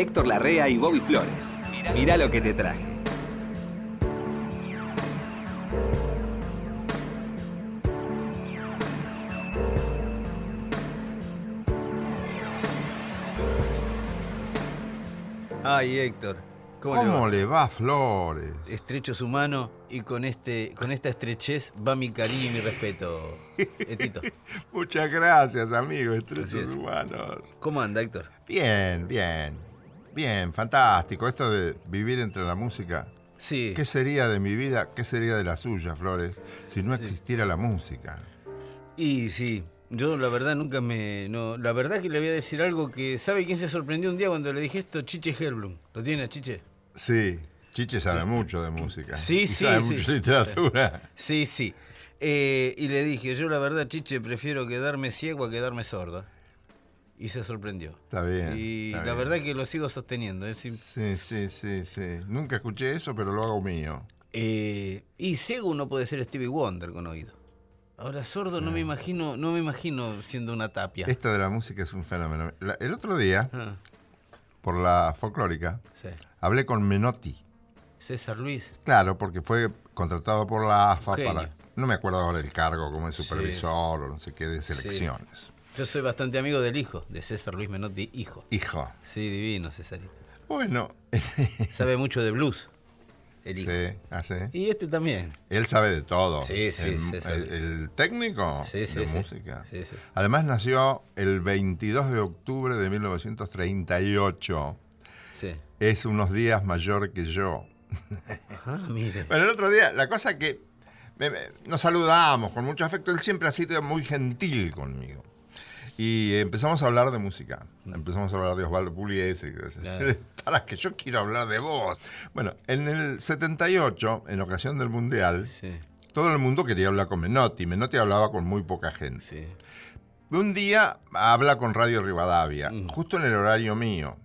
Héctor Larrea y Bobby Flores. Mirá lo que te traje. Ay, Héctor. ¿Cómo, ¿Cómo, le le va, Flores? Estrecho su mano y con este, con esta estrechez va mi cariño y mi respeto, Etito. Muchas gracias, amigo, Así estrechos es. humanos. ¿Cómo anda, Héctor? Bien, bien. Bien, fantástico. Esto de vivir entre la música. Sí. ¿Qué sería de mi vida, qué sería de la suya, Flores, si no existiera la música? Y sí, yo la verdad nunca me. No, la verdad que le voy a decir algo que. ¿Sabe quién se sorprendió un día cuando le dije esto? Chiche Helblum. ¿Lo tiene, Chiche? Sí, Chiche sabe mucho de música. Sí, y sí, Sabe sí. mucho de literatura. Sí, sí. Eh, y le dije, yo la verdad, Chiche, prefiero quedarme ciego a quedarme sordo. Y se sorprendió. Está bien. Y está la bien. verdad que lo sigo sosteniendo. es decir, Sí, sí, sí, sí. Nunca escuché eso, pero lo hago mío. Eh, y ciego uno puede ser Stevie Wonder con oído. Ahora sordo no me imagino, no me imagino siendo una tapia. Esto de la música es un fenómeno. La- el otro día, Ah, por la folclórica, sí. hablé con Menotti. César Luis. Claro, porque fue contratado por la AFA para. No me acuerdo ahora el cargo, como es Sí. supervisor o no sé qué, de selecciones. Yo soy bastante amigo del hijo, de César Luis Menotti, hijo. Hijo. Sí, divino, Césarito. Bueno, Sabe mucho de blues, el hijo. sí, así. Y este también. Él sabe de todo. Sí, sí, el, el- el técnico Sí, sí, de sí. música. Sí, sí. Además nació el 22 de octubre de 1938. Sí. Es unos días mayor que yo. Ah, mire. Bueno, el otro día, la cosa que nos saludamos con mucho afecto, él siempre ha sido muy gentil conmigo. Y empezamos a hablar de música. Empezamos a hablar de Osvaldo Pugliese. Claro. Para que yo quiero hablar de vos. Bueno, en el 78, en ocasión del Mundial, Sí, todo el mundo quería hablar con Menotti. Menotti hablaba con muy poca gente. sí. Un día habla con Radio Rivadavia, Mm. justo en el horario mío.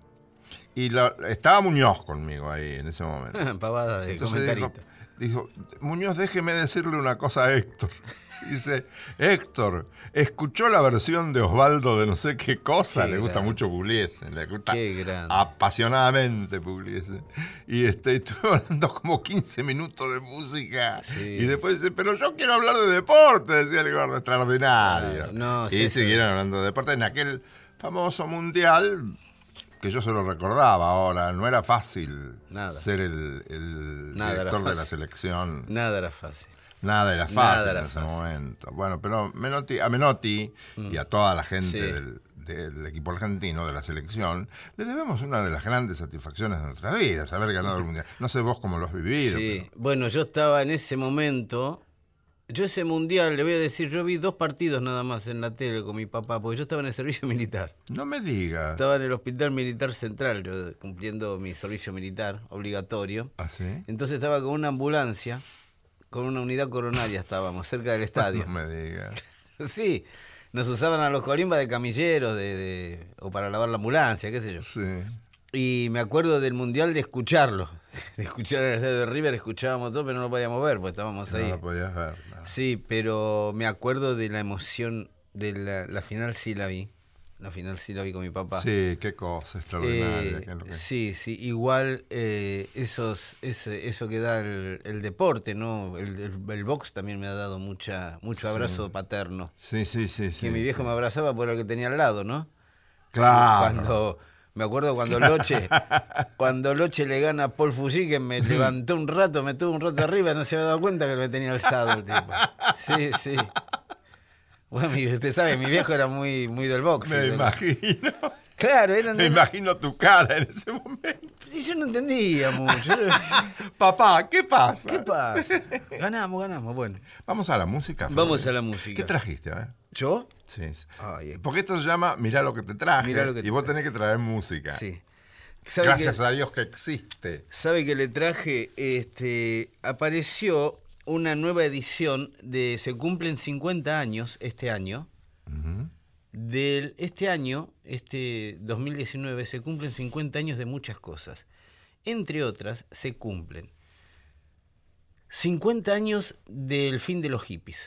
Y estaba Muñoz conmigo ahí en ese momento. Pavada de Entonces dijo, dijo, Muñoz, déjeme decirle una cosa a Héctor. Dice, Héctor, escuchó la versión de Osvaldo de no sé qué cosa, Qué le gusta mucho Pugliese, le gusta Qué grande. apasionadamente Pugliese. Y este, estuvo hablando como 15 minutos de música. Sí. Y después dice, pero yo quiero hablar de deporte, decía el gordo, extraordinario. Claro, no, y sí, sí. siguieron hablando de deporte en aquel famoso mundial que yo se lo recordaba ahora, no era fácil Nada. ser el, el Nada director de la selección. Nada era fácil. Nada era fácil Nada era en ese fácil. momento. Bueno, pero Menotti, a Menotti y a toda la gente Sí. del, del equipo argentino, de la selección, le debemos una de las grandes satisfacciones de nuestras vidas, haber ganado el Mundial. No sé vos cómo lo has vivido. Sí, pero- bueno, yo estaba en ese momento. Yo ese mundial, le voy a decir, yo vi dos partidos nada más en la tele con mi papá, porque yo estaba en el servicio militar. No me digas. Estaba en el Hospital Militar Central, yo cumpliendo mi servicio militar obligatorio. ¿Ah, sí? Entonces estaba con una ambulancia, con una unidad coronaria estábamos, cerca del estadio. No me digas. Sí, nos usaban a los colimbas de camilleros de, de- o para lavar la ambulancia, qué sé yo. Sí. Y me acuerdo del mundial de escucharlo, de escuchar el estadio de River, escuchábamos todo, pero no lo podíamos ver, porque estábamos No ahí. lo podías ver. no. Sí, pero me acuerdo de la emoción de la, la final, sí la vi. La final sí la vi con mi papá. Sí, qué cosa extraordinaria. Eh, que- sí, sí, igual eh, esos, ese- eso que da el, el deporte, ¿no? El, el- el box también me ha dado mucha, mucho abrazo paterno. sí, sí, sí. Que sí, mi viejo sí. me abrazaba por el que tenía al lado, ¿no? Claro. Cuando, me acuerdo cuando Loche, cuando Loche le gana a Paul Fuji, que me levantó un rato, me tuvo un rato arriba, no se había dado cuenta que me tenía alzado el tipo. Sí, sí. Bueno, mi- usted sabe, mi viejo era muy, muy del box. Me ¿no? imagino. Claro, era Me imagino tu cara en ese momento. Y yo no entendía mucho. Papá, ¿qué pasa? ¿Qué pasa? Ganamos, ganamos. Bueno, Vamos a la música. Vamos a la música. ¿Qué trajiste? A ver. ¿yo? Sí. sí. Ay, Porque esto se llama Mirá lo que te traje. Mirá lo que y vos tenés que traer música. sí. ¿Sabe Gracias que, a Dios que existe. sabe que le traje, este, apareció una nueva edición de, se cumplen 50 años este año, del, este año, este 2019, se cumplen 50 años de muchas cosas. Entre otras, se cumplen 50 años del fin de los hippies.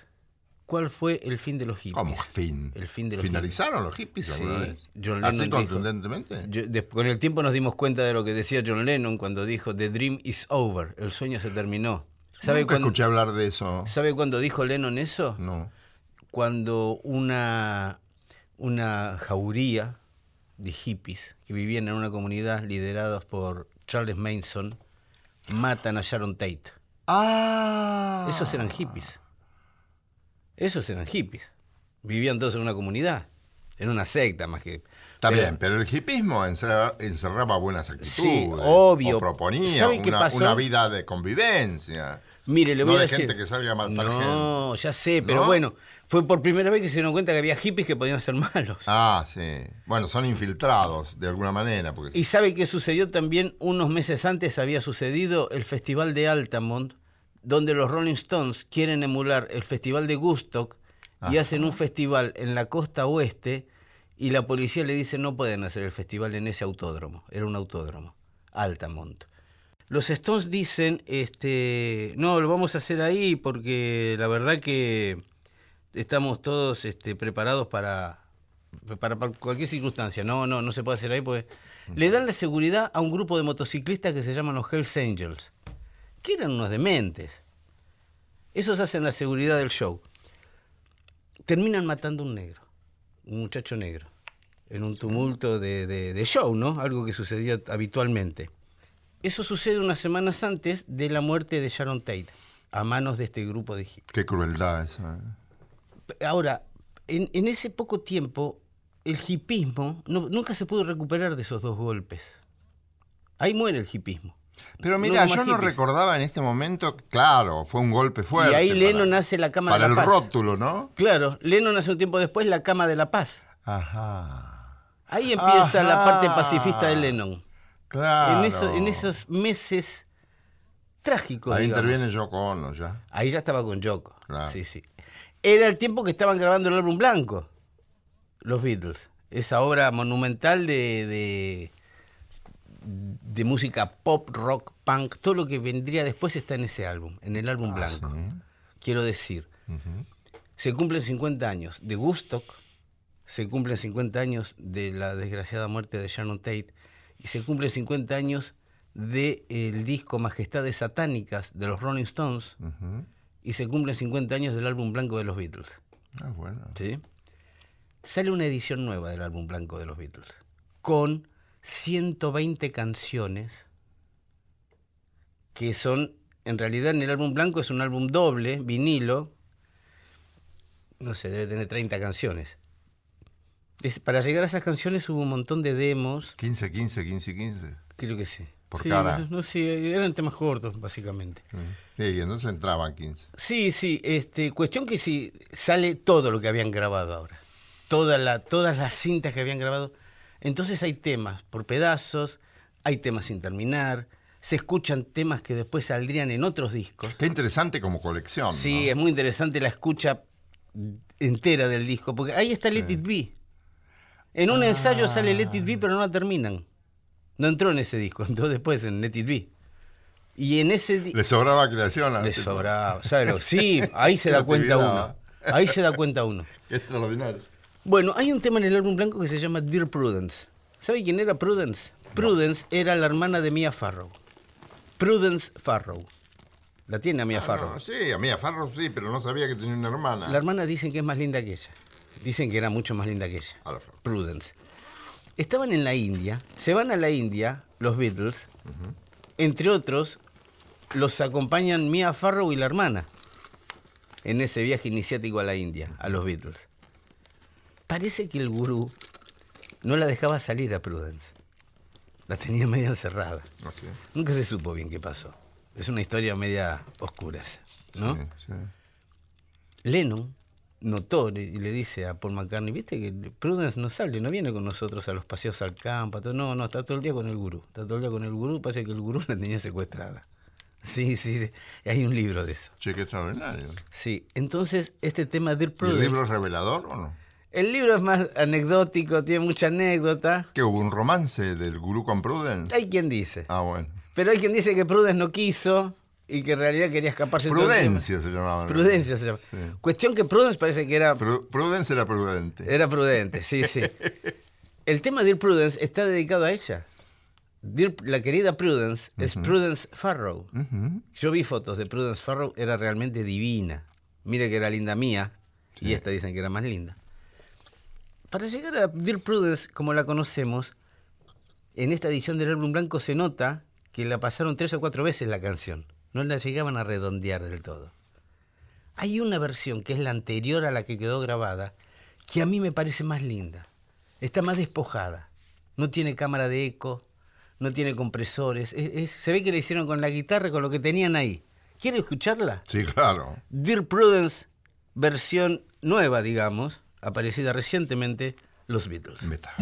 cuál fue el fin de los hippies. ¿Cómo fin? El fin de los ¿Finalizaron los hippies Sí? John ¿Así Lennon dijo- contundentemente? Yo- des- con el tiempo nos dimos cuenta de lo que decía John Lennon cuando dijo The dream is over, el sueño se terminó. ¿Sabe Nunca cuándo, escuché hablar de eso. ¿Sabe cuándo dijo Lennon eso? No. Cuando una, una jauría de hippies que vivían en una comunidad liderados por Charles Manson matan a Sharon Tate. Ah. Esos eran hippies. Esos eran hippies. Vivían todos en una comunidad, en una secta más que... Está pero- bien, pero el hipismo encerra- encerraba buenas actitudes. Sí, obvio. O proponía una vida de convivencia. Mire, le no voy a de decir. gente que salga a matar no, ya sé, pero ¿No? bueno, fue por primera vez que se dieron cuenta que había hippies que podían ser malos. Ah, sí. Bueno, son infiltrados de alguna manera. Porque Y sabe que sucedió también unos meses antes había sucedido el festival de Altamont, donde los Rolling Stones quieren emular el festival de Woodstock y hacen un festival en la costa oeste y la policía le dice no pueden hacer el festival en ese autódromo, era un autódromo, Altamont. Los Stones dicen, este, no, lo vamos a hacer ahí porque la verdad que estamos todos este, preparados para, para, para cualquier circunstancia. No, no, no se puede hacer ahí porque le dan la seguridad a un grupo de motociclistas que se llaman los Hells Angels, que eran unos dementes. Esos hacen la seguridad del show. Terminan matando a un negro, un muchacho negro, en un tumulto de, de- de show, ¿no? Algo que sucedía habitualmente. Eso sucede unas semanas antes de la muerte de Sharon Tate, a manos de este grupo de hippies. Qué crueldad esa. ¿eh? Ahora, en, en ese poco tiempo, el hipismo no- nunca se pudo recuperar de esos dos golpes. Ahí muere el hipismo. Pero mira, yo no recordaba en este momento, claro, fue un golpe fuerte. Y ahí para- Lennon hace la cama Para de el la paz. rótulo, ¿no? Claro, Lennon hace un tiempo después la cama de la paz. Ajá. Ahí empieza la parte pacifista de Lennon. Claro. En, eso- en esos meses trágicos. Ahí digamos. interviene Yoko Ono ya. Ahí ya estaba con Yoko. Claro. Sí, sí. Era el tiempo que estaban grabando el álbum blanco, los Beatles. Esa obra monumental de, de, de música pop, rock, punk. Todo lo que vendría después está en ese álbum, en el álbum blanco. Quiero decir, se cumplen 50 años de Woodstock, se cumplen 50 años de la desgraciada muerte de Sharon Tate se cumplen 50 años del disco Majestades Satánicas de los Rolling Stones y se cumplen 50 años del álbum blanco de los Beatles. Ah, bueno. ¿sí? Sale una edición nueva del álbum blanco de los Beatles con 120 canciones que son, en realidad en el álbum blanco es un álbum doble, vinilo, no sé, debe tener 30 canciones. Es- para llegar a esas canciones hubo un montón de demos, 15, 15, 15, 15. creo que sí. Por Sí, cara. No, sé, eran temas cortos, básicamente. Sí, y entonces entraban 15. Sí, sí, este, cuestión que si sale todo lo que habían grabado ahora, toda la, todas las cintas que habían grabado, entonces hay temas por pedazos, hay temas sin terminar, se escuchan temas que después saldrían en otros discos. Qué interesante como colección. Sí, ¿no? es muy interesante la escucha entera del disco, porque ahí está Let It Be. En un ensayo sale Let It Be, pero no la terminan. No entró en ese disco, entró después en Let It Be. Y en ese disco... Le sobraba creación. a Le este sobraba. Sí, ahí se da cuenta uno. Ahí se da cuenta uno. Qué extraordinario. Bueno, hay un tema en el álbum blanco que se llama Dear Prudence. ¿Sabe quién era Prudence? Prudence era la hermana de Mia Farrow. Prudence Farrow. La tiene a Mia Farrow. Ah, No, sí, a mí a Farro sí, pero no sabía que tenía una hermana. La hermana dicen que es más linda que ella. Dicen que era mucho más linda que ella. A la Farrow. Prudence. Estaban en la India, se van a la India, los Beatles, entre otros, los acompañan Mia Farrow y la hermana en ese viaje iniciático a la India, a los Beatles. Parece que el gurú no la dejaba salir a Prudence. La tenía media encerrada. Sé. Nunca se supo bien qué pasó. Es una historia media oscura, esa, ¿no? Sí, sí. Lennon notó y le dice a Paul McCartney, viste que Prudence no sale, no viene con nosotros a los paseos al campo, todo. no, no, está todo el día con el gurú, está todo el día con el gurú, parece que el gurú la tenía secuestrada. Sí, sí, hay un libro de eso. Che, qué extraordinario. Sí, entonces este tema de ¿Y el Prudence, libro es revelador o no? el libro es más anecdótico, tiene mucha anécdota. ¿Que hubo un romance del gurú con Prudence? Hay quien dice, Ah, bueno. pero hay quien dice que Prudence no quiso y que en realidad quería escaparse Prudencia se llamaba. Prudencia se llama. Sí. Cuestión que Prudence parece que era, Pru- Prudence era prudente. era prudente, sí, sí. El tema Dear Prudence está dedicado a ella. Dear- la querida Prudence es Prudence Farrow. Yo vi fotos de Prudence Farrow, era realmente divina. Mire que era linda mía, y esta dicen que era más linda. Para llegar a Dear Prudence, como la conocemos, en esta edición del álbum blanco se nota que la pasaron tres o cuatro veces la canción. No la llegaban a redondear del todo. Hay una versión que es la anterior a la que quedó grabada, que a mí me parece más linda. Está más despojada. No tiene cámara de eco, no tiene compresores. Es- es- se ve que le hicieron con la guitarra, con lo que tenían ahí. ¿Quiere escucharla? Sí, claro. Dear Prudence, versión nueva, digamos, aparecida recientemente, Los Beatles. Meta.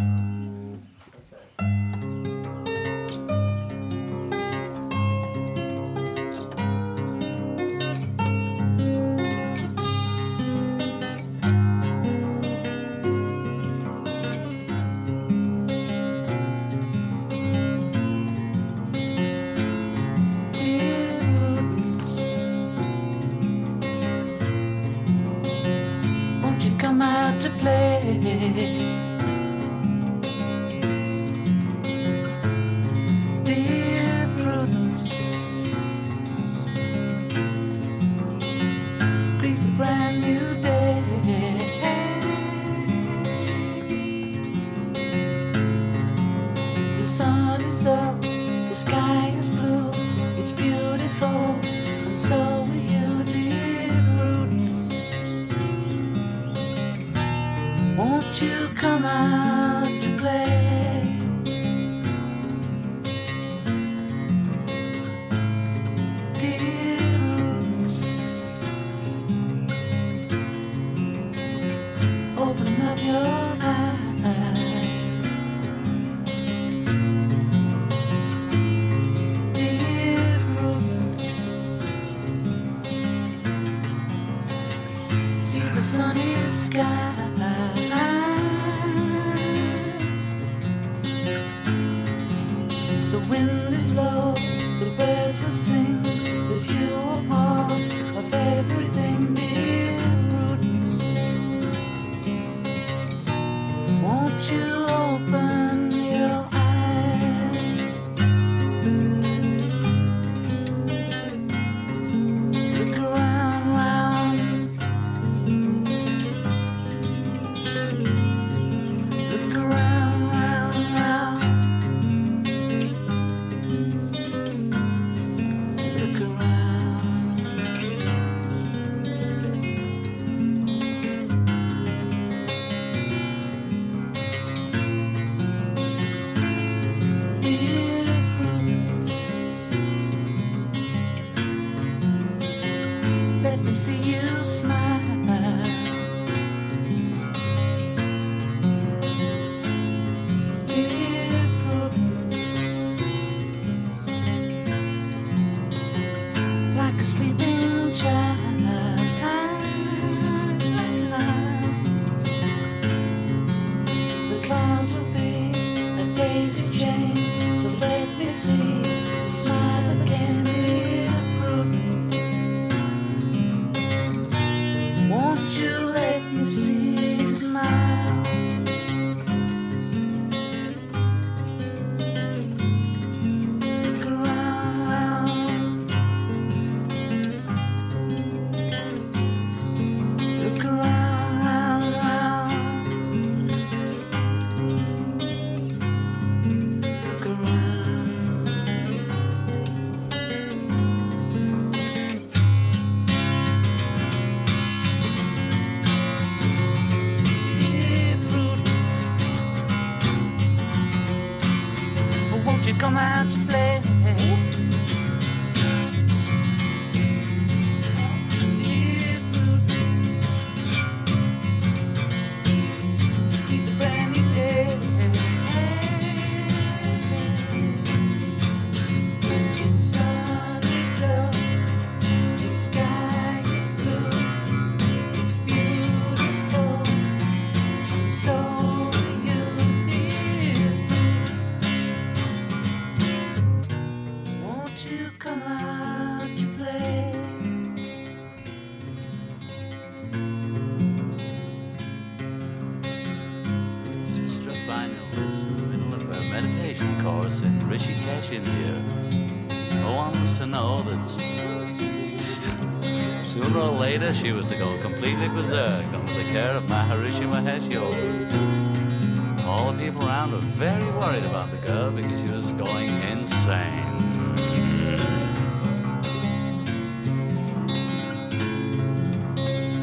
Berserk under the care of Maharishi Mahesh Yogi. All the people around were very worried about the girl because she was going insane.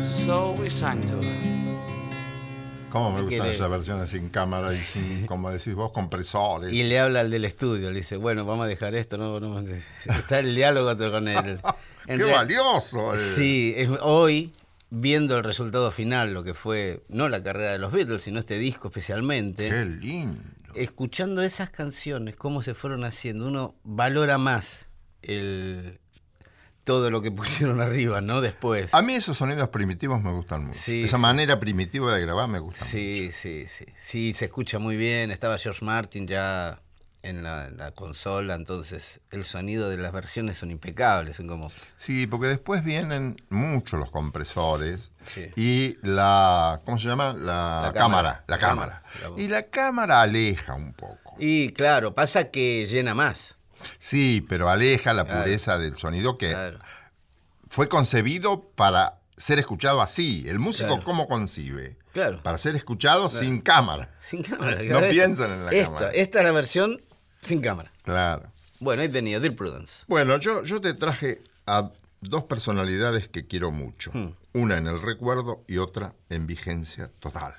So we sang to her. ¿Cómo me ¿Qué gustan quiere? esas versiones sin cámara y sin, como decís vos, compresores? Y le habla al del estudio, le dice, bueno, vamos a dejar esto, no, no, está el diálogo con él. ¡Qué valioso! eh. Sí, es- hoy, viendo el resultado final, lo que fue, no la carrera de los Beatles, sino este disco especialmente, ¡Qué lindo! escuchando esas canciones, cómo se fueron haciendo, uno valora más el todo lo que pusieron arriba, ¿no? Después. A mí esos sonidos primitivos me gustan mucho. Sí, Esa sí. manera primitiva de grabar me gusta Sí, sí, sí. Sí, se escucha muy bien. Estaba George Martin ya en la, consola, entonces el sonido de las versiones son impecables, son como... Sí, porque después vienen mucho los compresores Sí. y la. ¿Cómo se llama? La, La cámara. cámara. La cámara. cámara. Y la cámara aleja un poco. Y claro, pasa que llena más. Sí, pero aleja la Claro. pureza del sonido que Claro. fue concebido para ser escuchado así. El músico, Claro. ¿cómo concibe? Claro. Para ser escuchado sin cámara. Sin cámara. No piensan en la esta, cámara. Esta es la versión sin cámara. Claro. Bueno, ahí tenía Dear Prudence. Bueno, yo, yo te traje a dos personalidades que quiero mucho. Hmm. Una en el recuerdo y otra en vigencia total.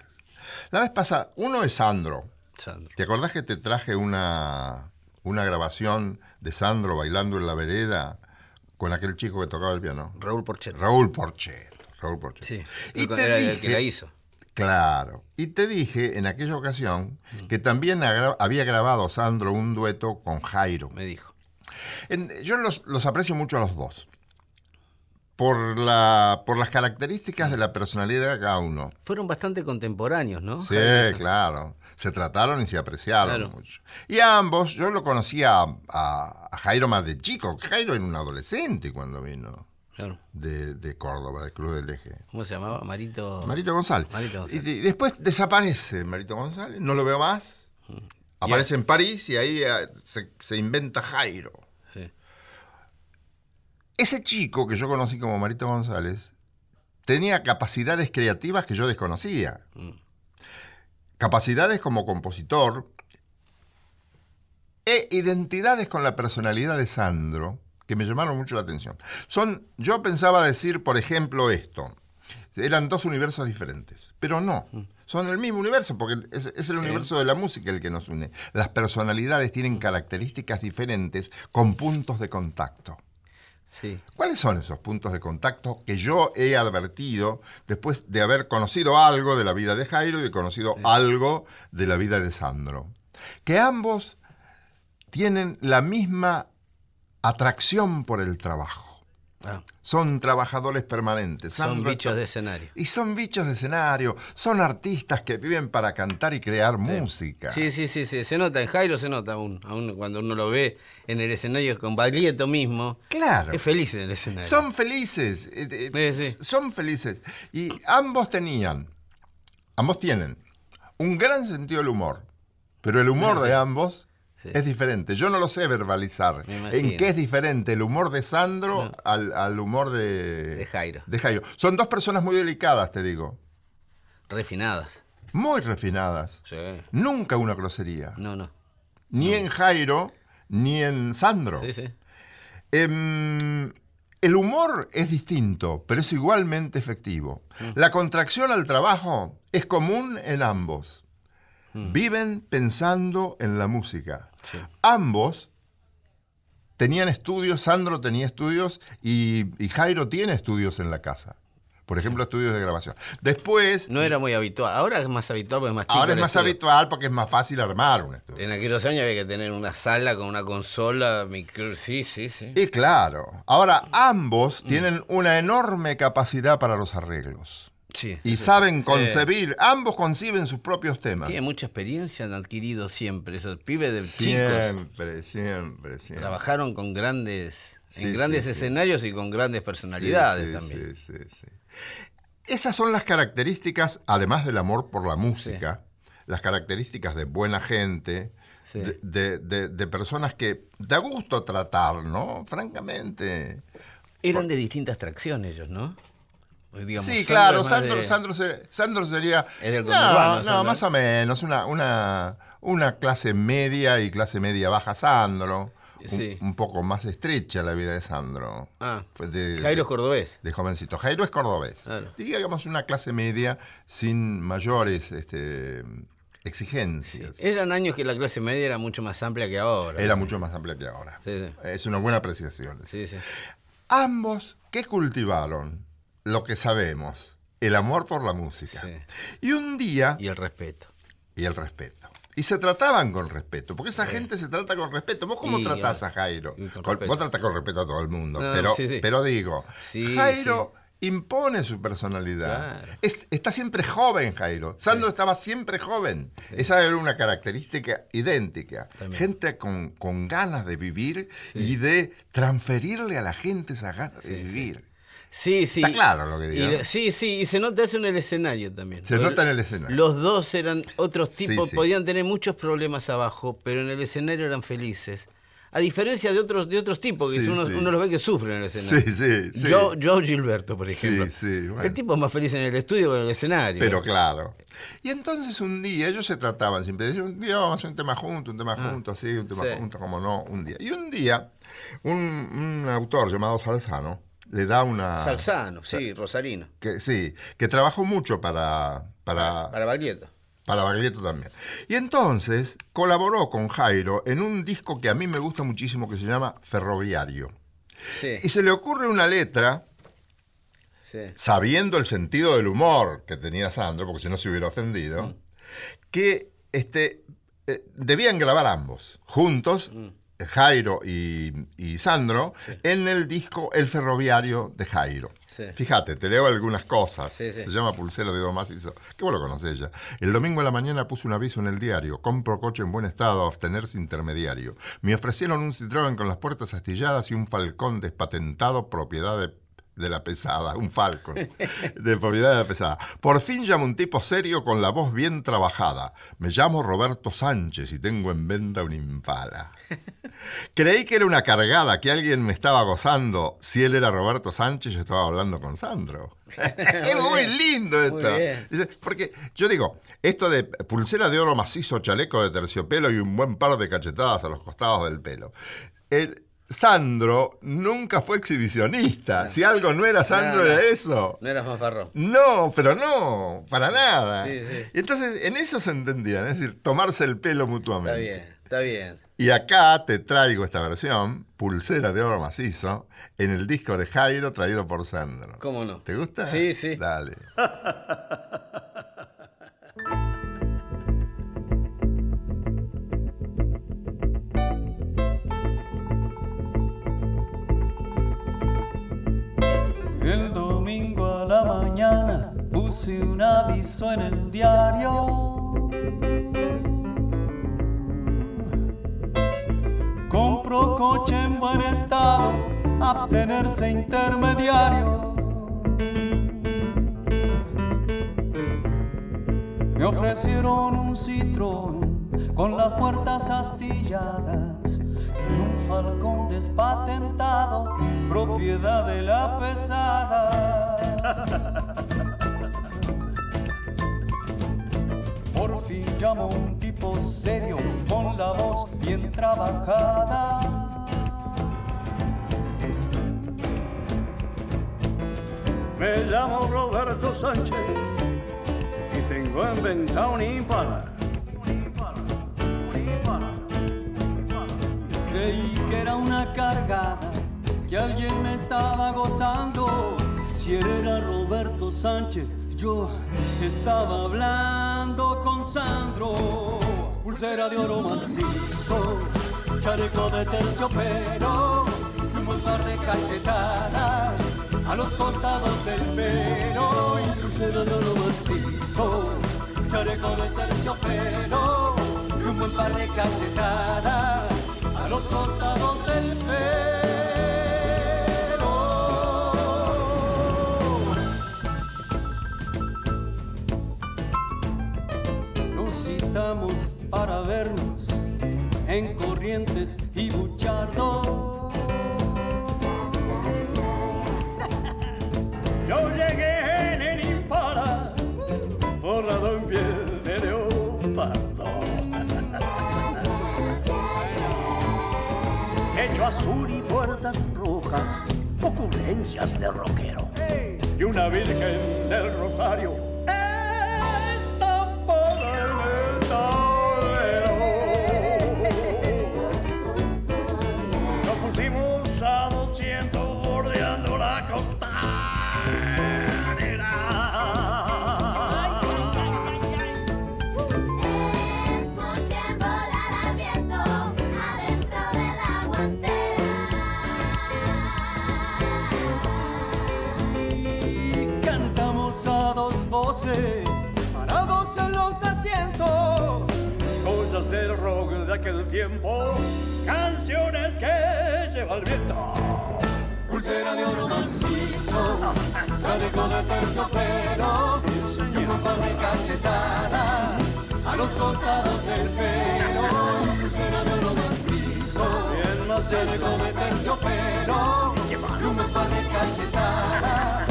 La vez pasada, uno es Sandro. Sandro. ¿Te acordás que te traje una, una grabación de Sandro bailando en la vereda con aquel chico que tocaba el piano? Raúl Porchet. Raúl Porchet. Raúl Porchet. Sí. Y te era el que la hizo. Claro. Y te dije en aquella ocasión que también agra- había grabado Sandro un dueto con Jairo. Me dijo. En- yo los, los aprecio mucho a los dos. Por, la, por las características de la personalidad de cada uno. Fueron bastante contemporáneos, ¿no? Sí, claro. Se trataron y se apreciaron Claro. mucho. Y a ambos, yo lo conocía a, a- a Jairo más de chico. Jairo era un adolescente cuando vino Claro. de, de Córdoba, del Club del Eje. ¿Cómo se llamaba? Marito. Marito González. Marito González. Y, y después desaparece Marito González, no lo veo más. Aparece en París y ahí eh, se, se inventa Jairo. Sí. Ese chico que yo conocí como Marito González tenía capacidades creativas que yo desconocía. Capacidades como compositor e identidades con la personalidad de Sandro que me llamaron mucho la atención. Son, yo pensaba decir, por ejemplo, esto. Eran dos universos diferentes, pero no. Son el mismo universo, porque es, es el universo de la música el que nos une. Las personalidades tienen características diferentes con puntos de contacto. Sí. ¿Cuáles son esos puntos de contacto que yo he advertido después de haber conocido algo de la vida de Jairo y de conocido algo de la vida de Sandro? Que ambos tienen la misma atracción por el trabajo. Ah, Son trabajadores permanentes. son bichos de escenario. Y son bichos de escenario, son artistas que viven para cantar y crear música. Sí, sí, sí, sí, se nota, en Jairo se nota aún, aún cuando uno lo ve en el escenario con Baglietto mismo. Claro. Es feliz en el escenario. Son felices, eh, eh, Sí, sí. son felices. Y ambos tenían, ambos tienen un gran sentido del humor, pero el humor de ambos Sí. es diferente. Yo no lo sé verbalizar. ¿En qué es diferente el humor de Sandro al, al humor de, De Jairo. de Jairo? Son dos personas muy delicadas, te digo. Refinadas. Muy refinadas. Sí. Nunca una grosería. No, no. Ni en Jairo, ni en Sandro. Sí, sí. Em, el humor es distinto, pero es igualmente efectivo. Mm. La contracción al trabajo es común en ambos. Mm. Viven pensando en la música. Ambos tenían estudios, Sandro tenía estudios y, y Jairo tiene estudios en la casa. Por ejemplo, estudios de grabación. Después, No era muy habitual. Ahora es más habitual porque es más chico. ahora es más estudio. habitual porque es más fácil armar un estudio. En aquellos años había que tener una sala con una consola, micro... Sí, sí, sí. Y claro, ahora ambos tienen una enorme capacidad para los arreglos. Sí. Y saben concebir, ambos conciben sus propios temas. Tiene mucha experiencia, han adquirido siempre. Esos pibes de chicos Siempre, siempre, siempre. trabajaron con grandes, Sí, en grandes escenarios y con grandes personalidades también. sí, sí, sí. Esas son las características, además del amor por la música, las características de buena gente, de, de- de- de personas que da gusto tratar, ¿no? Francamente. Eran de distintas tracciones ellos, ¿no? Digamos, sí, claro, Sandro, de- Sandro, Sandro sería... Es del no, no, Sandro. más o menos, una, una, una clase media y clase media baja Sandro. Un, Sí. un poco más estrecha la vida de Sandro. Ah, de- Jairo es cordobés. de jovencito. Jairo es cordobés. Claro. Digamos una clase media sin mayores este, exigencias. Eran años que la clase media era mucho más amplia que ahora. Era mucho más amplia que ahora. Sí. Es una buena apreciación. Sí, sí. Ambos, ¿qué cultivaron? Lo que sabemos, el amor por la música. Sí. Y un día, Y el respeto. y el respeto. Y se trataban con respeto, porque esa gente se trata con respeto. ¿Vos cómo Y, tratás ah, a Jairo? con vos tratás con respeto a todo el mundo, No, pero, sí, sí. pero digo, Sí, Jairo impone su personalidad. Claro. Es- está siempre joven, Jairo. Sandro estaba siempre joven. Esa era una característica idéntica. También. Gente con, con ganas de vivir y de transferirle a la gente esa ganas de vivir. Sí, sí. Está claro lo que digo, sí, sí, y se nota eso en el escenario también. Se nota en el escenario. Los dos eran otros tipos, sí. podían tener muchos problemas abajo, pero en el escenario eran felices. A diferencia de otros, de otros tipos, que Sí, uno, los ve que sufren en el escenario. Sí, sí. Yo, yo Gilberto, por ejemplo. sí, bueno. El tipo es más feliz en el estudio que en el escenario. Pero claro. Y entonces un día ellos se trataban siempre, decían, un día vamos a hacer un tema juntos, un tema juntos, sí, un tema Ah. Sí. juntos, como no, un día. Y un día, un, un autor llamado Salzano le da una... Salzano, sí, Rosarino. Que, sí, que trabajó mucho para, para, Para Baglietto. para Baglietto también. Y entonces colaboró con Jairo en un disco que a mí me gusta muchísimo que se llama Ferroviario. Sí, Y se le ocurre una letra sí. sabiendo el sentido del humor que tenía Sandro, porque si no se hubiera ofendido, que este, eh, debían grabar ambos, juntos, Jairo y, y Sandro, en el disco El Ferroviario de Jairo. Sí. Fíjate, te leo algunas cosas. Sí. Se llama Pulsero de Oro Macizo. Que vos lo conocés ya. El domingo en la mañana puse un aviso en el diario. Compro coche en buen estado, abstenerse intermediario. Me ofrecieron un Citroën con las puertas astilladas y un Falcón despatentado, propiedad de, de la pesada. Un Falcon. de propiedad de la pesada. Por fin llamo un tipo serio con la voz bien trabajada. Me llamo Roberto Sánchez y tengo en venta un Impala. Creí que era una cargada, que alguien me estaba gozando. Si él era Roberto Sánchez, yo estaba hablando con Sandro. es muy lindo esto. Porque yo digo, esto de pulsera de oro macizo, chaleco de terciopelo y un buen par de cachetadas a los costados del pelo. El, Sandro nunca fue exhibicionista. Si algo no era Sandro, No, no. era eso. No eras fanfarrón. No, pero no, para nada. Sí, sí. Entonces, en eso se entendían, es decir, tomarse el pelo Está mutuamente. bien, está bien. Y acá te traigo esta versión, Pulsera de Oro Macizo, en el disco de Jairo traído por Sandro. ¿Cómo no? ¿Te gusta? Sí, sí. Dale. puse un aviso en el diario. Compro coche en buen estado, abstenerse intermediario. Me ofrecieron un Citroën con las puertas astilladas y un Falcón despatentado, propiedad de la pesada. Por fin llamo un tipo serio con la voz bien trabajada. Me llamo Roberto Sánchez y tengo en venta un Impala. Creí que era una cargada, que alguien me estaba gozando. Si él era Roberto Sánchez, yo estaba hablando Sandro. Pulsera de oro macizo, chaleco de terciopelo y un par de cachetadas a los costados del pelo. Y pulsera de oro macizo, chaleco de terciopelo y un par de cachetadas a los costados del pelo. Para vernos Montes y Buchardo. Yo llegué en el Impala, forrado en piel de leopardo. Techo azul y puertas rojas, ocurrencias de rockero. Y una virgen del rosario, parados en los asientos. Cosas del rock de aquel tiempo, canciones que lleva el viento. Pulsera de oro macizo, chaleco de terciopelo y un par de cachetadas a los costados del pelo. Pulsera de oro macizo, chaleco de terciopelo y un par de cachetadas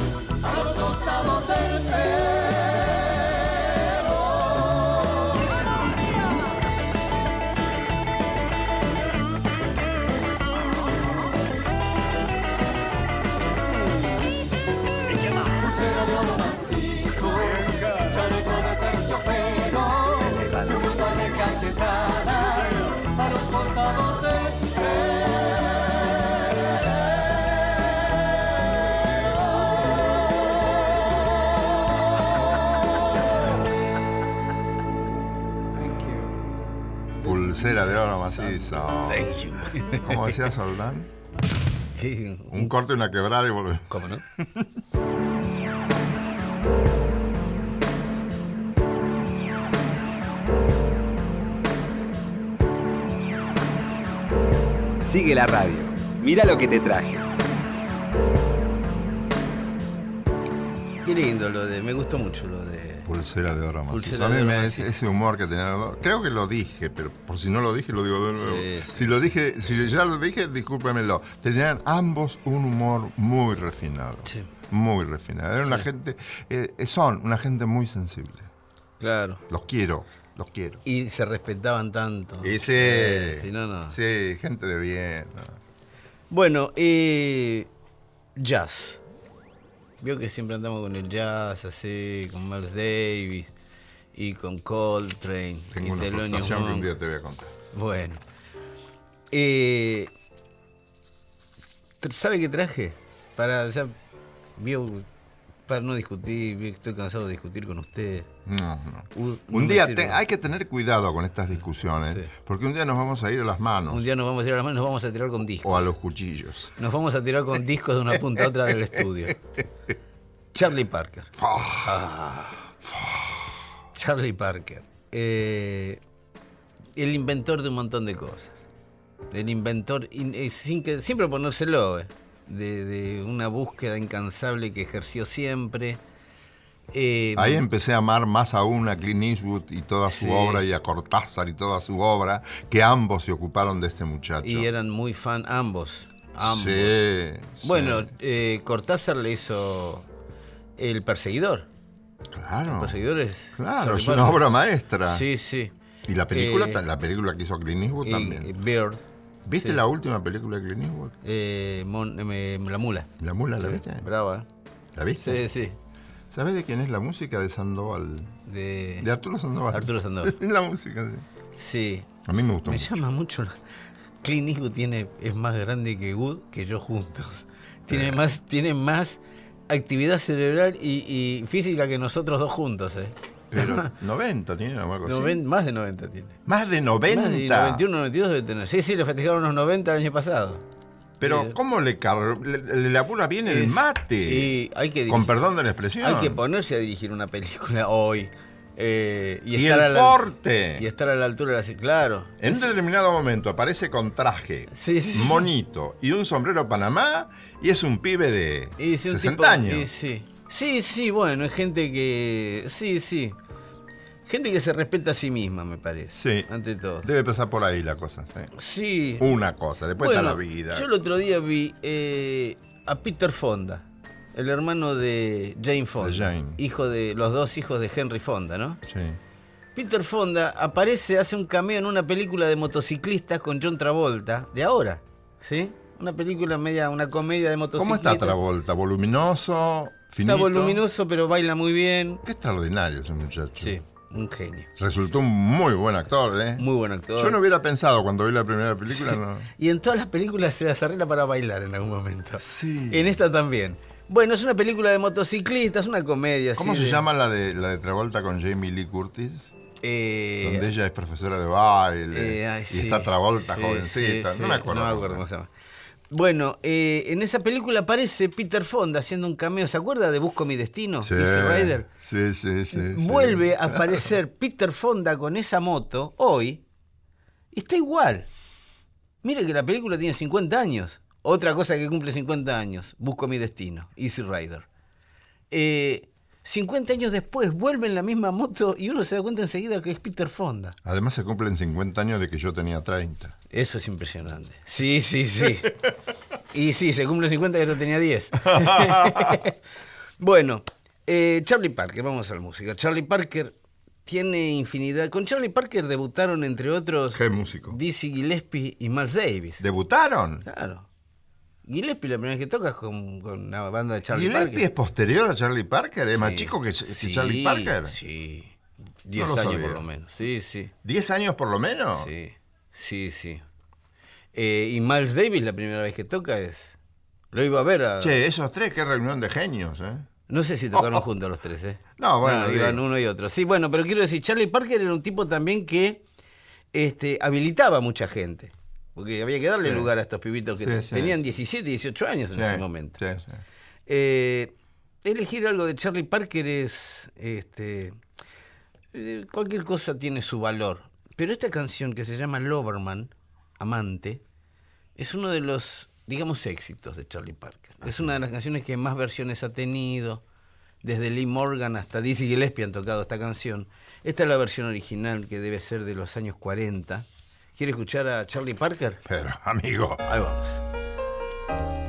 a los costados del pelo. Pulsera de oro macizo. Thank you. ¿Cómo decía Soldán? Un corte, una quebrada y volvemos. ¿Cómo no? Sigue la radio. Mira lo que te traje. Qué lindo lo de. Me gustó mucho lo de. Pulsera de oro macizo. A mí me- macizo. ese humor que tenía. Creo que lo dije, pero por si no lo dije, lo digo de nuevo. Sí. Si lo dije, si ya lo dije, discúlpemelo. Tenían ambos un humor muy refinado. Sí. Muy refinado. Era una gente, eh, son una gente muy sensible. Claro. Los quiero, los quiero. Y se respetaban tanto. Y sí, Eh, si no, no. sí, gente de bien. ¿no? Bueno, eh, jazz. Vio que siempre andamos con el jazz, así, con Miles Davis y con Coltrane Tengo y una frustración que un día te voy a contar. Bueno. Eh, ¿Sabe qué traje? Para, ya, vio, para no discutir, estoy cansado de discutir con usted. No, no. No Un día te- hay que tener cuidado con estas discusiones, Sí. porque un día nos vamos a ir a las manos Un día nos vamos a tirar las manos y nos vamos a tirar con discos. o a los cuchillos. Nos vamos a tirar con discos de una punta a otra del estudio. Charlie Parker. Fah. Charlie Parker. Eh, el inventor de un montón de cosas. El inventor, in- eh, sin que, siempre ponérselo, eh, de, de una búsqueda incansable que ejerció siempre. Eh, Ahí empecé a amar más aún a Clint Eastwood y toda su Sí. obra y a Cortázar y toda su obra, que ambos se ocuparon de este muchacho. y eran muy fan ambos. ambos. Sí, sí. Bueno, eh, Cortázar le hizo El Perseguidor. claro. El Perseguidor es. Claro, es una obra maestra. Sí, sí. Y la película, Eh, la película que hizo Clint Eastwood también. Bird. ¿Viste sí. la última película de Clint Eastwood? Eh, Mon- me- la mula. ¿La mula la viste? Brava. ¿La viste? Sí, sí. ¿Sabes de quién es la música de Sandoval? De, De Arturo Sandoval. Arturo Sandoval. la música, sí. Sí. A mí me gustó Me mucho. llama mucho. Clint Eastwood tiene, es más grande que Wood que yo juntos. Tiene más, tiene más actividad cerebral y, y física que nosotros dos juntos, ¿eh? Pero 90 tiene algo así. Noven- más de 90 tiene. Más de 90. Más de 91, 92 debe tener. Sí, sí, le festejaron unos 90 el año pasado. Pero. ¿cómo le, le, le- apura bien el Es- mate? Y hay que Con dirigir- perdón de la expresión. Hay que ponerse a dirigir una película hoy. eh, y, Y estar el a la, porte. Y estar a la altura de la. Claro. En un determinado momento aparece con traje, Sí, sí, monito y un sombrero panamá y es un pibe de Y sí, un 60 tipo- años. y sí. Sí, sí, bueno, es gente que. Sí, sí. Gente que se respeta a sí misma, me parece. Sí. Ante todo. Debe pasar por ahí la cosa. sí. Sí. Una cosa, después Bueno, está la vida. Yo el otro día vi eh, a Peter Fonda, el hermano de Jane Fonda. De Jane. Hijo de los dos hijos de Henry Fonda, ¿no? Sí. Peter Fonda aparece, hace un cameo en una película de motociclistas con John Travolta, de ahora, ¿sí? Una película media, una comedia de ¿Cómo motociclistas. está Travolta? ¿Voluminoso? ¿Finito? Está voluminoso, pero baila muy bien. Qué extraordinario ese muchacho. Sí, un genio. Resultó un muy buen actor, ¿eh? Muy buen actor. Yo no hubiera pensado cuando vi la primera película, no. Y en todas las películas se las arregla para bailar en algún momento. Sí. En esta también. Bueno, es una película de motociclistas, una comedia. ¿Cómo así se de- llama la de, la de Travolta con Jamie Lee Curtis? Eh, donde ella es profesora de baile eh, ay, y sí, está Travolta sí, jovencita. sí, no me acuerdo. No me acuerdo cómo se llama. Bueno, eh, en esa película aparece Peter Fonda haciendo un cameo. ¿Se acuerda de Busco mi destino? Sí, Easy Rider. sí, sí, sí, sí. Vuelve a aparecer Peter Fonda con esa moto hoy. y Está igual. Mire que la película tiene 50 años. Otra cosa que cumple 50 años. Busco mi destino. Easy Rider. Eh, 50 años después vuelve en la misma moto y uno se da cuenta enseguida que es Peter Fonda. Además se cumplen 50 años de que yo tenía 30. Eso es impresionante. Sí, sí, sí. Y sí, se cumple 50 y yo tenía 10. bueno, eh, Charlie Parker, vamos a la música. Charlie Parker tiene infinidad. Con Charlie Parker debutaron, entre otros, Qué músico. Dizzy Gillespie y Miles Davis. ¿Debutaron? Claro. Gillespie la primera vez que tocas con, con una banda de Charlie ¿Gillespie es Parker. posterior a Charlie Parker? ¿Es más chico que, que Sí, Charlie Parker? Sí. 10 lo años por lo menos. Sí, sí. ¿10 años por lo menos? Sí, sí, sí. Eh, y Miles Davis la primera vez que toca es... Lo iba a ver a... Che, esos tres, qué reunión de genios, ¿eh? No sé si tocaron juntos los tres, ¿eh? No, bueno, iban digo. uno y otro. Sí, bueno, pero quiero decir, Charlie Parker era un tipo también que este, habilitaba a mucha gente. Porque había que darle Sí. lugar a estos pibitos que Sí, tenían 17, 18 años en ese momento. Eh, elegir algo de Charlie Parker es. Este, eh, cualquier cosa tiene su valor. Pero esta canción que se llama Loverman, Amante, es uno de los, digamos, éxitos de Charlie Parker. Es una de las canciones que más versiones ha tenido. Desde Lee Morgan hasta Dizzy Gillespie han tocado esta canción. Esta es la versión original que debe ser de los años 40. ¿Quiere escuchar a Charlie Parker? Pero, amigo. Ahí vamos.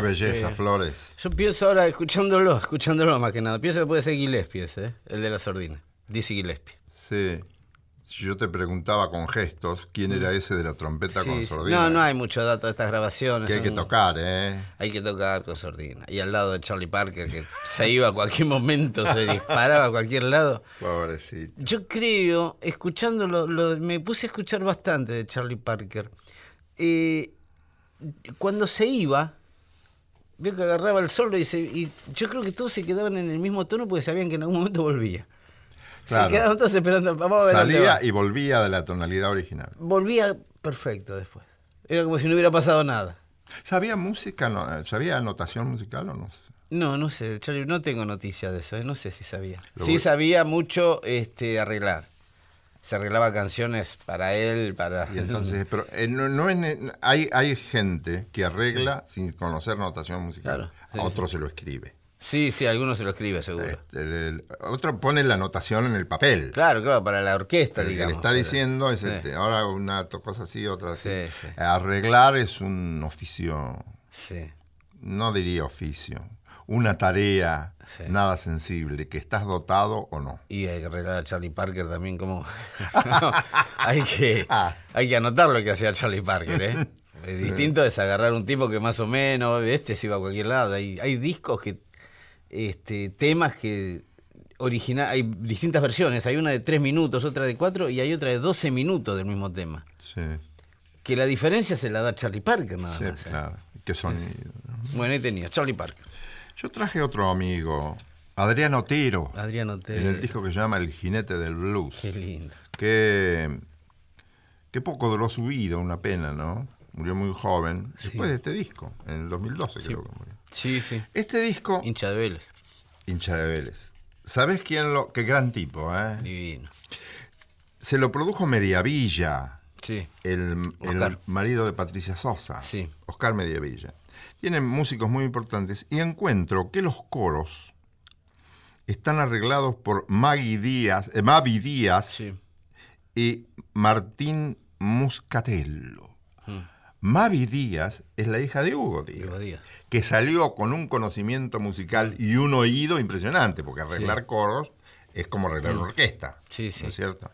Qué belleza, Eh, Flores. Yo pienso ahora, escuchándolo, escuchándolo más que nada, pienso que puede ser Gillespie ese, ¿eh? el de la sordina. Dice Gillespie. Sí. Si yo te preguntaba con gestos quién era ese de la trompeta Sí, con sordina. No, no hay mucho dato de estas grabaciones. Que hay que tocar, ¿eh? Hay que tocar con sordina. Y al lado de Charlie Parker, que se iba a cualquier momento, se disparaba a cualquier lado. Pobrecito. Yo creo, escuchándolo, lo- me puse a escuchar bastante de Charlie Parker. Eh, cuando se iba, veo que agarraba el solo y, se- y yo creo que todos se quedaban en el mismo tono porque sabían que en algún momento volvía. Claro. Se quedaban todos esperando, vamos a ver Salía y volvía de la tonalidad original. Volvía perfecto después. Era como si no hubiera pasado nada. ¿Sabía música? No, ¿Sabía anotación musical o no? sé? No, no sé, Charlie, no tengo noticia de eso, eh, no sé si sabía. Lo Sí voy- sabía mucho este, arreglar. Se arreglaba canciones para él, para... Y entonces, pero eh, no, no es ne- hay, hay gente que arregla sin conocer notación musical. Claro, sí, A otro se lo escribe. Sí, sí, alguno se lo escribe, seguro. Este, el- el- otro pone la notación en el papel. Claro, claro, para la orquesta, El que digamos. le está pero- diciendo es este, ahora una cosa así, otra así. Sí, sí. Arreglar es un oficio, Sí, no diría oficio, una tarea Sí. nada sensible, que estás dotado o no. y hay que arreglar a Charlie Parker también como... No, hay, que, Ah. hay que anotar lo que hacía Charlie Parker, ¿eh? Es distinto es agarrar un tipo que más o menos, este se iba a cualquier lado. Hay, hay discos que, este, temas que original, hay distintas versiones. Hay una de tres minutos, otra de cuatro y hay otra de 12 minutos del mismo tema. Sí, Que la diferencia se la da Charlie Parker nada sí, más. ¿eh? claro. Qué sonido. ¿no? Bueno, ahí tenía, Charlie Parker. Yo traje otro amigo, Adrián Otero, Adriano en Otero. el disco que se llama El jinete del blues. Qué lindo. que, que poco duró su vida, una pena, ¿no? Murió muy joven, después de este disco, en el 2012 creo que murió. Sí, sí. Este disco, Hincha de Vélez. hincha de Vélez. ¿Sabes quién lo...? Qué gran tipo, ¿eh? Divino. Se lo produjo Mediavilla, Sí. el, marido de Patricia Sosa. Sí. Oscar Mediavilla. Tienen músicos muy importantes y encuentro que los coros están arreglados por Maggie Díaz, eh, Mavi Díaz Sí. y Martín Muscatello. Mm. Mavi Díaz es la hija de Hugo Díaz, Hugo Díaz. que salió con un conocimiento musical y un oído impresionante, porque arreglar coros es como arreglar una orquesta, Sí, sí. ¿no es cierto?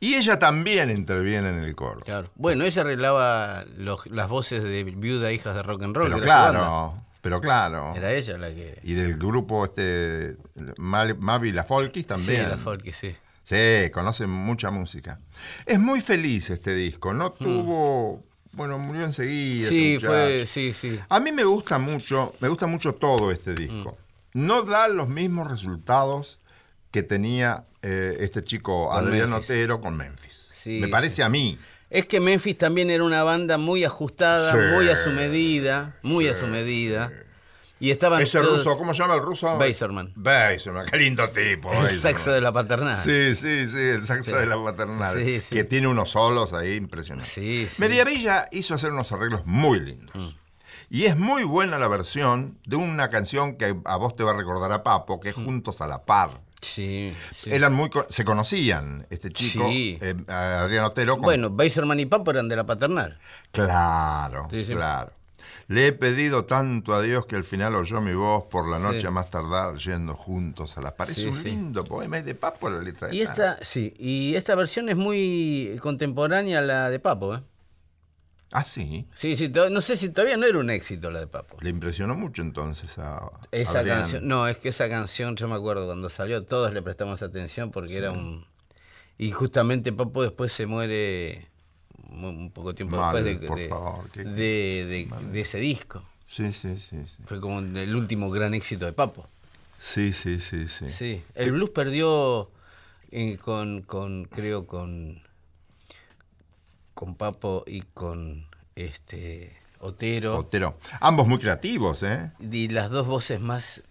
Y ella también interviene en el coro. Claro. Bueno, ella arreglaba los- las voces de Viuda Hijas de Rock and Roll. Pero claro, pero claro. Era ella la que. Y del grupo este Mavi La Folkis también. Sí, la folk, sí. Sí, conocen mucha música. Es muy feliz este disco. No tuvo. Bueno, murió enseguida. Mm. Sí, este fue. Sí, sí. A mí me gusta mucho, me gusta mucho todo este disco. Mm. No da los mismos resultados que tenía eh, este chico Con Adrián Memphis. Otero con Memphis. Sí, me parece a mí. Es que Memphis también era una banda muy ajustada, Sí. muy a su medida, muy a su medida. Y estaban Ese todos- ruso, ¿cómo se llama el ruso? Beiserman. Beiserman, qué lindo tipo. El Beiserman. saxo de la paternal. Sí, sí, sí, el saxo Sí. de la paternal. Sí, sí. Que tiene unos solos ahí impresionantes. Sí. Mediavilla hizo hacer unos arreglos muy lindos. Mm. Y es muy buena la versión de una canción que a vos te va a recordar a Papo, que es Juntos a la Par. Sí, sí. Eran muy, se conocían, este chico, Sí. eh, Adrián Otero. con- Bueno, Beiserman y Papo eran de la paternal. Claro, claro. Le he pedido tanto a Dios que al final oyó mi voz por la noche a más tardar yendo juntos a la par. Es un lindo poema, es de Papo la letra. Y esta. esta, sí, y esta versión es muy contemporánea a la de Papo, ¿eh? Ah, sí. Sí, sí, no sé si todavía no era un éxito la de Papo. Le impresionó mucho entonces a Esa canción, no, es que esa canción, yo me acuerdo cuando salió, todos le prestamos atención porque era un... Y justamente Papo después se muere mu- un poco tiempo Mal, después de, por de- favor, qué- de- de- de ese disco. Sí, sí, sí, sí. Fue como el último gran éxito de Papo. Sí, sí, sí, sí. Sí, el blues perdió eh, con, con, creo, con, con Papo y con este Otero. Otero. Ambos muy creativos, ¿eh? Y las dos voces más,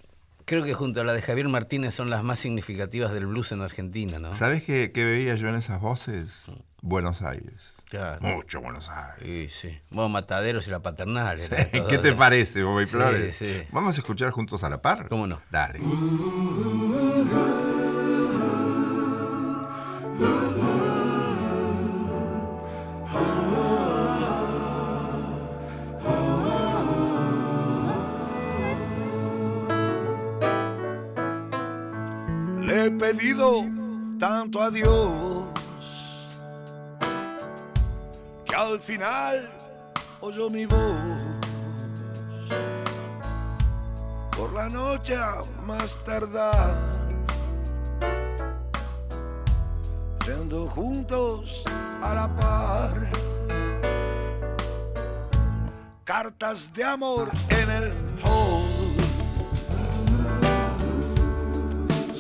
creo que junto a la de Javier Martínez son las más significativas del blues en Argentina, ¿no? ¿Sabes qué, qué veía yo en esas voces? Buenos Aires. Claro. Mucho Buenos Aires. Sí, sí. Bueno, Mataderos y la Paternal. ¿Qué te parece, Bobby Sí, Flores? sí. Vamos a escuchar juntos a la par. ¿Cómo no? Dale. pedido tanto a Dios que al final oyó mi voz. Por la noche más tardar, yendo juntos a la par. Cartas de amor en el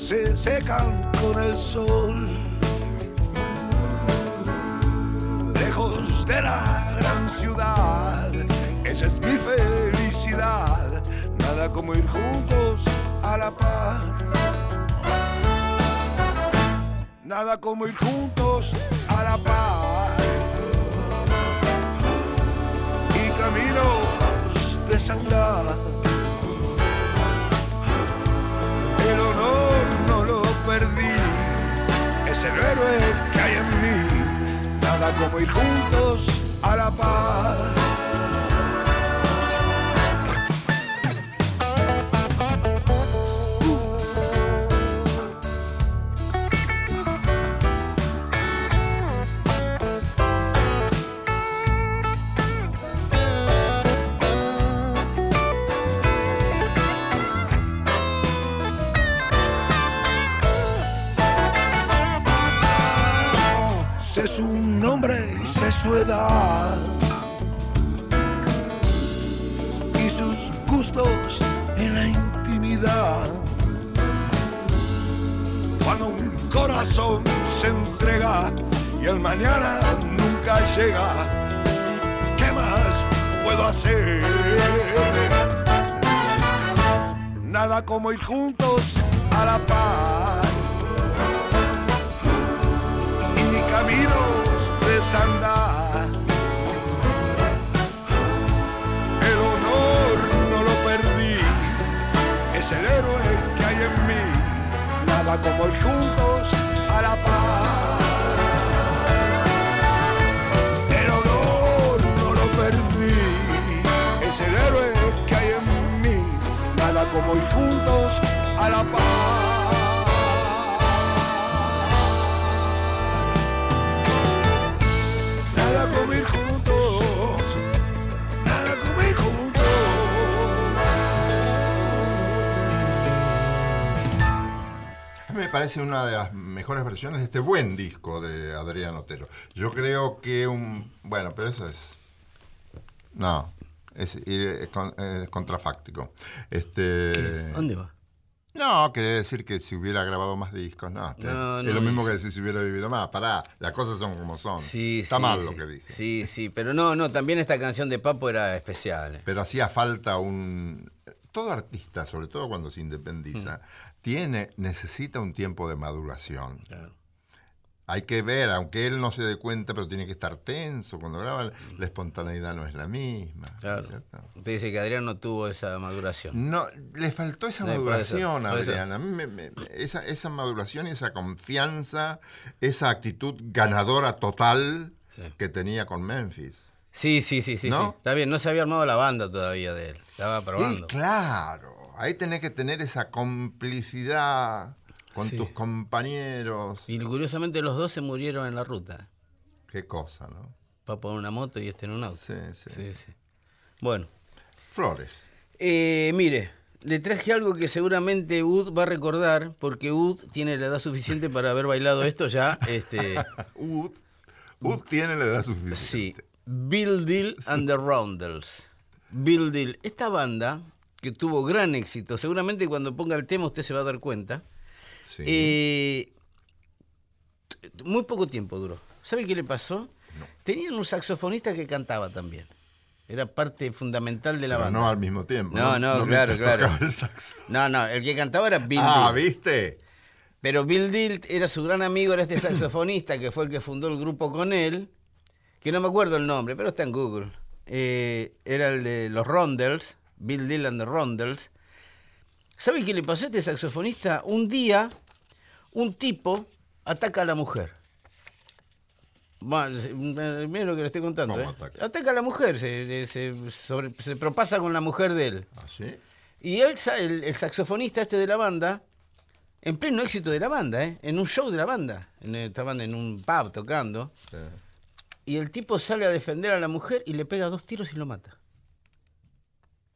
se secan con el sol. Lejos de la gran ciudad, esa es mi felicidad. Nada como ir juntos a la par. Nada como ir juntos a la par. Y caminos desandar. El no lo perdí, es el héroe que hay en mí. Nada como ir juntos a la paz. Su edad. Y sus gustos en la intimidad. Cuando un corazón se entrega y el mañana nunca llega, ¿qué más puedo hacer? Nada como ir juntos a la paz es el héroe que hay en mí. Nada como ir juntos a la paz. El honor no lo perdí, es el héroe que hay en mí. Nada como ir juntos a la paz. Parece una de las mejores versiones de este buen disco de Adrián Otero. Yo creo que un... Bueno, pero eso es... No, es, es con- es contrafáctico. Este, ¿Dónde va? No, quiere decir que si hubiera grabado más discos, no. No, es lo mismo que decir si hubiera vivido más. Pará, las cosas son como son. Sí, Está sí, mal sí. lo que dije. Sí, sí, pero no, no, también esta canción de Papo era especial. Pero hacía falta un... Todo artista, sobre todo cuando se independiza, tiene, necesita un tiempo de maduración. Claro. Hay que ver, aunque él no se dé cuenta, pero tiene que estar tenso. Cuando graba, la espontaneidad no es la misma. Claro. ¿cierto? Usted dice que Adrián no tuvo esa maduración. No, le faltó esa No, maduración a. Adrián. A mí me- me- me- esa, esa maduración y esa confianza, esa actitud ganadora total Sí. que tenía con Memphis. Sí, sí, sí, sí, ¿No? sí. Está bien, no se había armado la banda todavía de él. Estaba Y probando. claro, ahí tenés que tener esa complicidad con Sí. tus compañeros. Y curiosamente los dos se murieron en la ruta. Qué cosa, ¿no? Papo en una moto y este en un auto. Sí, sí. Sí, sí. Bueno, Flores. eh, mire, le traje algo que seguramente Ud va a recordar, porque Ud tiene la edad suficiente para haber bailado esto ya. Este, Ud, Ud tiene la edad sí, suficiente. Bill Deal and the Roundels. Bill Deal, esta banda que tuvo gran éxito, seguramente cuando ponga el tema usted se va a dar cuenta. Sí. Eh, muy poco tiempo duró. ¿Sabe qué le pasó? Tenían un saxofonista que cantaba también. Era parte fundamental de la Pero banda. no al mismo tiempo. No, no, claro, mientras claro. el saxo. No, no, el que cantaba era Bill Ah, Deal. ¿viste? Pero Bill Deal era su gran amigo, era este saxofonista que fue el que fundó el grupo con él, que no me acuerdo el nombre, pero está en Google. Eh, era el de los Rondels, Bill Deal and the Rondels. ¿Sabe qué le pasó a este saxofonista? Un día, un tipo ataca a la mujer. Bueno, se- mire lo que le estoy contando. ¿Cómo ¿eh? ataca? Ataca a la mujer, se, se- sobre- se propasa con la mujer de él. ¿Ah, sí? Y él, el saxofonista este de la banda En pleno éxito de la banda, ¿eh? En un show de la banda. En- estaban en un pub tocando. Y el tipo sale a defender a la mujer y le pega dos tiros y lo mata.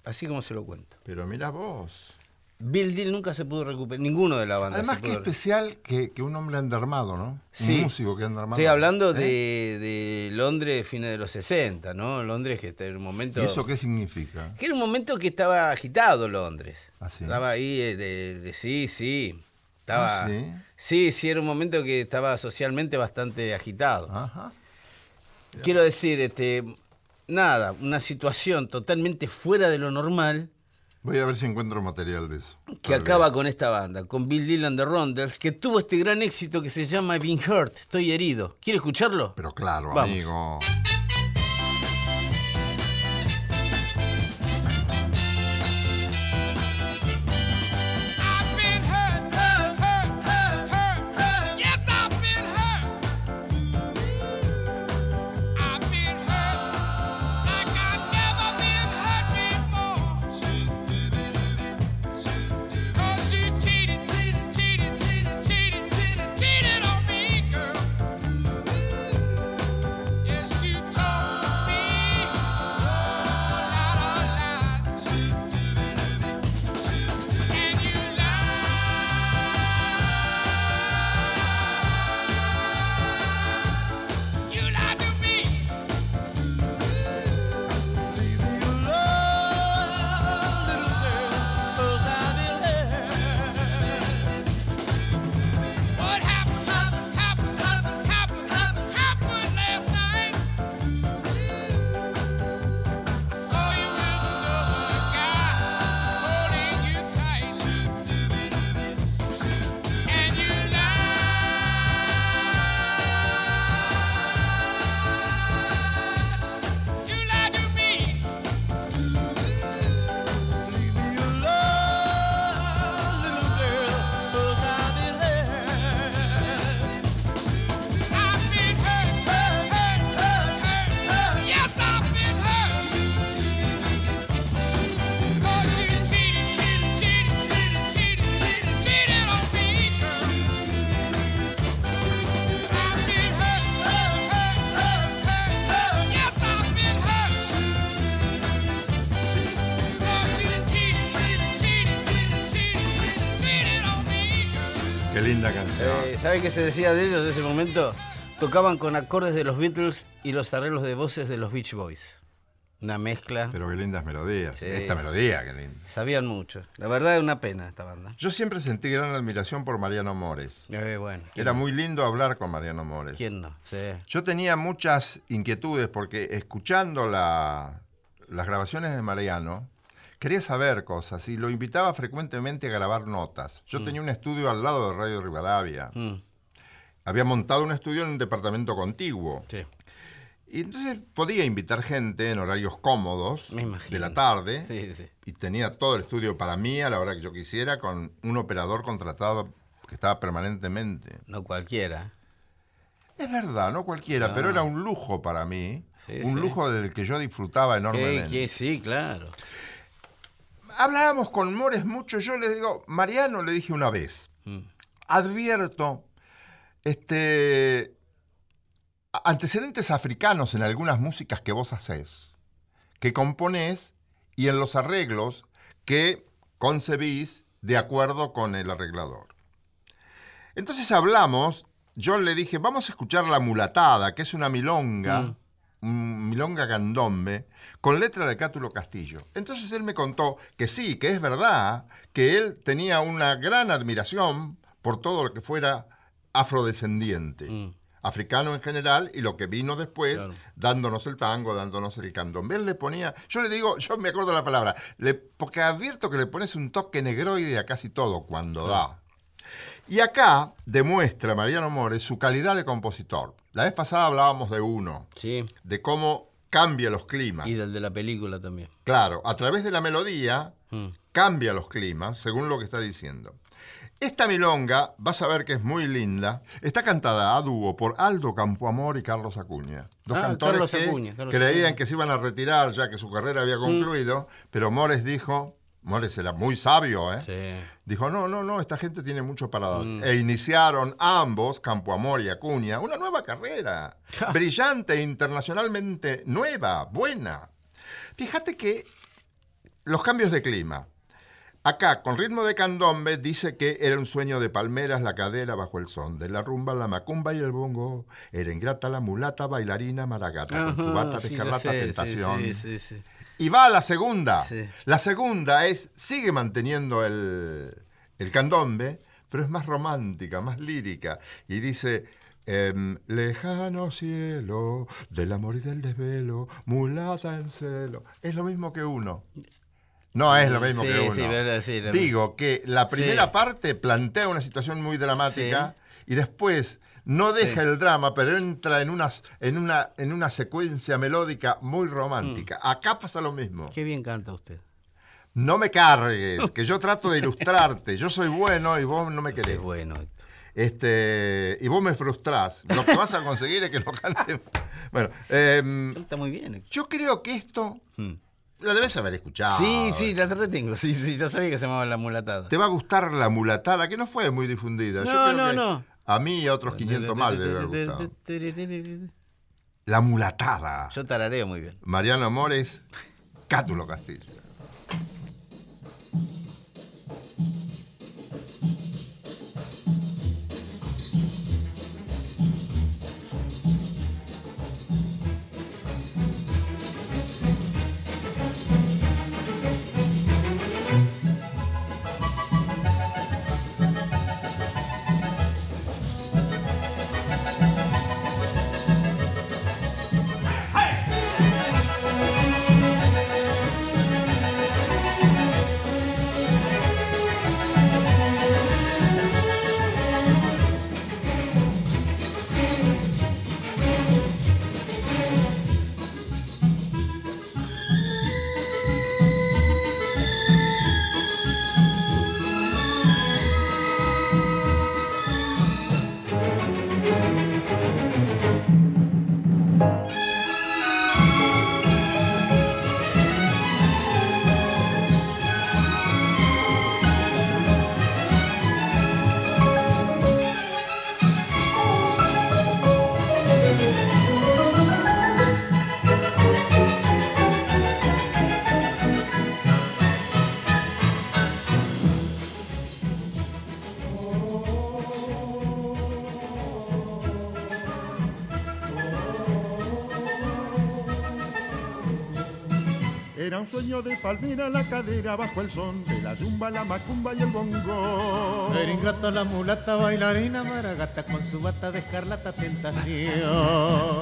Así como se lo cuento. Pero mira vos. Bill Deal nunca se pudo recuperar, ninguno de la banda. Además, qué especial que, que un hombre andermado, ¿no? Sí. Un músico que anda armado. Estoy hablando ¿Eh? de, de Londres, fines de los 60, ¿no? Londres que está en un momento... ¿Y eso qué significa? Que era un momento que estaba agitado Londres. ¿Ah, sí? Estaba ahí eh, de, de- sí, sí. Estaba, ¿Ah, sí? sí, sí, era un momento que estaba socialmente bastante agitado. Ajá. Quiero decir, este, nada, una situación totalmente fuera de lo normal Voy a ver si encuentro material de eso. que acaba con esta banda, con Bill Dylan de Rondels, que tuvo este gran éxito que se llama I've Been Hurt, estoy herido. ¿Quiere escucharlo? Pero claro, Vamos. amigo. Eh, ¿Sabe qué se decía de ellos en ese momento? Tocaban con acordes de los Beatles y los arreglos de voces de los Beach Boys. Una mezcla. Pero qué lindas melodías. Sí. Esta melodía, qué linda. Sabían mucho. La verdad es una pena esta banda. Yo siempre sentí gran admiración por Mariano Mores. Eh, bueno. ¿quién Era no? muy lindo hablar con Mariano Mores. ¿Quién no? Sí. Yo tenía muchas inquietudes porque escuchando la- las grabaciones de Mariano, quería saber cosas y lo invitaba frecuentemente a grabar notas. Yo tenía un estudio al lado de Radio Rivadavia. Mm, Había montado un estudio en un departamento contiguo. sí. Y entonces podía invitar gente en horarios cómodos de la tarde. Sí, sí. Y tenía todo el estudio para mí a la hora que yo quisiera, con un operador contratado que estaba permanentemente. No cualquiera. Es verdad, no cualquiera, No. pero era un lujo para mí. Sí, un lujo del que yo disfrutaba ¿Qué, enormemente. Sí, claro. Hablábamos con Mores mucho. Yo le digo, Mariano, le dije una vez, Mm. advierto este, antecedentes africanos en algunas músicas que vos haces, que componés y en los arreglos que concebís de acuerdo con el arreglador. Entonces hablamos, yo le dije, vamos a escuchar La Mulatada, que es una milonga, un milonga candombe, con letra de Cátulo Castillo. Entonces él me contó que sí, que es verdad, que él tenía una gran admiración por todo lo que fuera afrodescendiente. Africano en general y lo que vino después, Claro. dándonos el tango, dándonos el candombe. Él le ponía, yo le digo, yo me acuerdo la palabra, le- porque advierto que le pones un toque negroide a casi todo cuando da. Y acá demuestra Mariano Mores su calidad de compositor. La vez pasada hablábamos de uno, Sí. de cómo cambia los climas. Y del de la película también. Claro, a través de la melodía Mm. cambia los climas, según lo que está diciendo. Esta milonga, vas a ver que es muy linda, está cantada a dúo por Aldo Campoamor y Carlos Acuña. Dos Ah, cantores Carlos que Acuña, Carlos creían Acuña. Mm. que se iban a retirar ya que su carrera había concluido, pero Mores dijo, Mores era muy sabio, ¿eh? Sí. Dijo, no, no, no, esta gente tiene mucho para dar. Mm. E iniciaron ambos, Campo Amor y Acuña, una nueva carrera. brillante, internacionalmente nueva, buena. Fíjate que los cambios de clima. Acá, con ritmo de candombe, dice que era un sueño de palmeras la cadera bajo el son, de la rumba, la macumba y el bongo. Era ingrata la mulata, bailarina, maragata, con su bata de Sí, escarlata, sé, tentación. Sí, sí, sí. Y va a la segunda. Sí. La segunda es, sigue manteniendo el, el candombe, pero es más romántica, más lírica. Y dice, em, lejano cielo, del amor y del desvelo, mulata en celo. Es lo mismo que uno. No es lo mismo Sí, que uno. sí, verdad, sí, lo Digo que la primera parte plantea una situación muy dramática y después no deja el drama, pero entra en, unas, en, una, en una secuencia melódica muy romántica. Mm. Acá pasa lo mismo. Qué bien canta usted. No me cargues, que yo trato de ilustrarte. Yo soy bueno y vos no me querés. Es bueno. Este, y vos me frustrás. Lo que vas a conseguir es que lo cante. Bueno, em, Canta muy bien. yo creo que esto la debes haber escuchado. Sí, sí, la retengo. Sí, sí, yo sabía que se llamaba La Mulatada. Te va a gustar la mulatada, que no fue muy difundida. Yo No, creo no, que no. A mí y a otros 500 más le debe haber gustado. La mulatada. Yo tarareo muy bien. Mariano Mores, Cátulo Castillo. Palmera la cadera bajo el son de la zumba, la macumba y el bongo. Era ingrata la mulata bailarina maragata con su bata de escarlata tentación.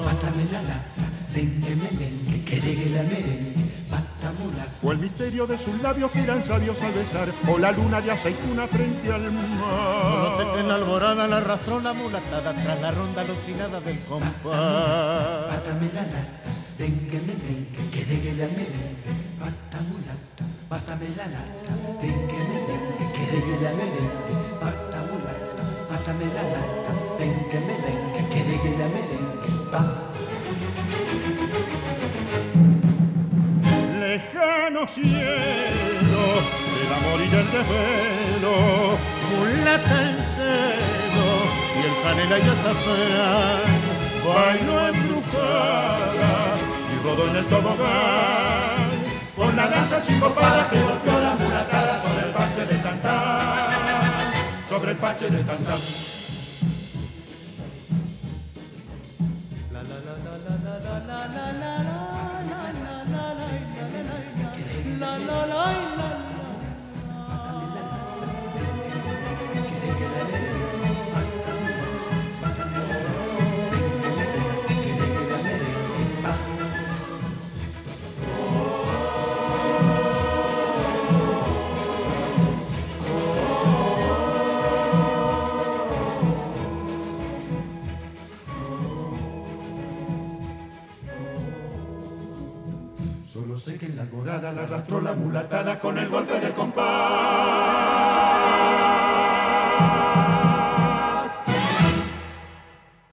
Pátame la lata, dengue merengue, que degue la merengue, pata mulata. O el misterio de sus labios que eran sabios al besar, o la luna de aceituna frente al mar. Solo sé que en la alborada la arrastró la mulatada tras la ronda alucinada del compás. Pátame la lata, dengue merengue, que degue la merengue. Pátame la lata, dengue merengue, que degue la merengue, pata mulata. Pátame la lata, dengue merengue, que degue la merengue, pa. Lejano cielo del amor y del desvelo. Mulata en celo y el canela y azafrán. Bailo embrujada y rodó en el tobogán. Con la danza sincopada que golpeó la mulatada sobre el parche de tantán. Sobre el parche de. Solo sé que en la alborada la arrastró la mulatana con el golpe de compás.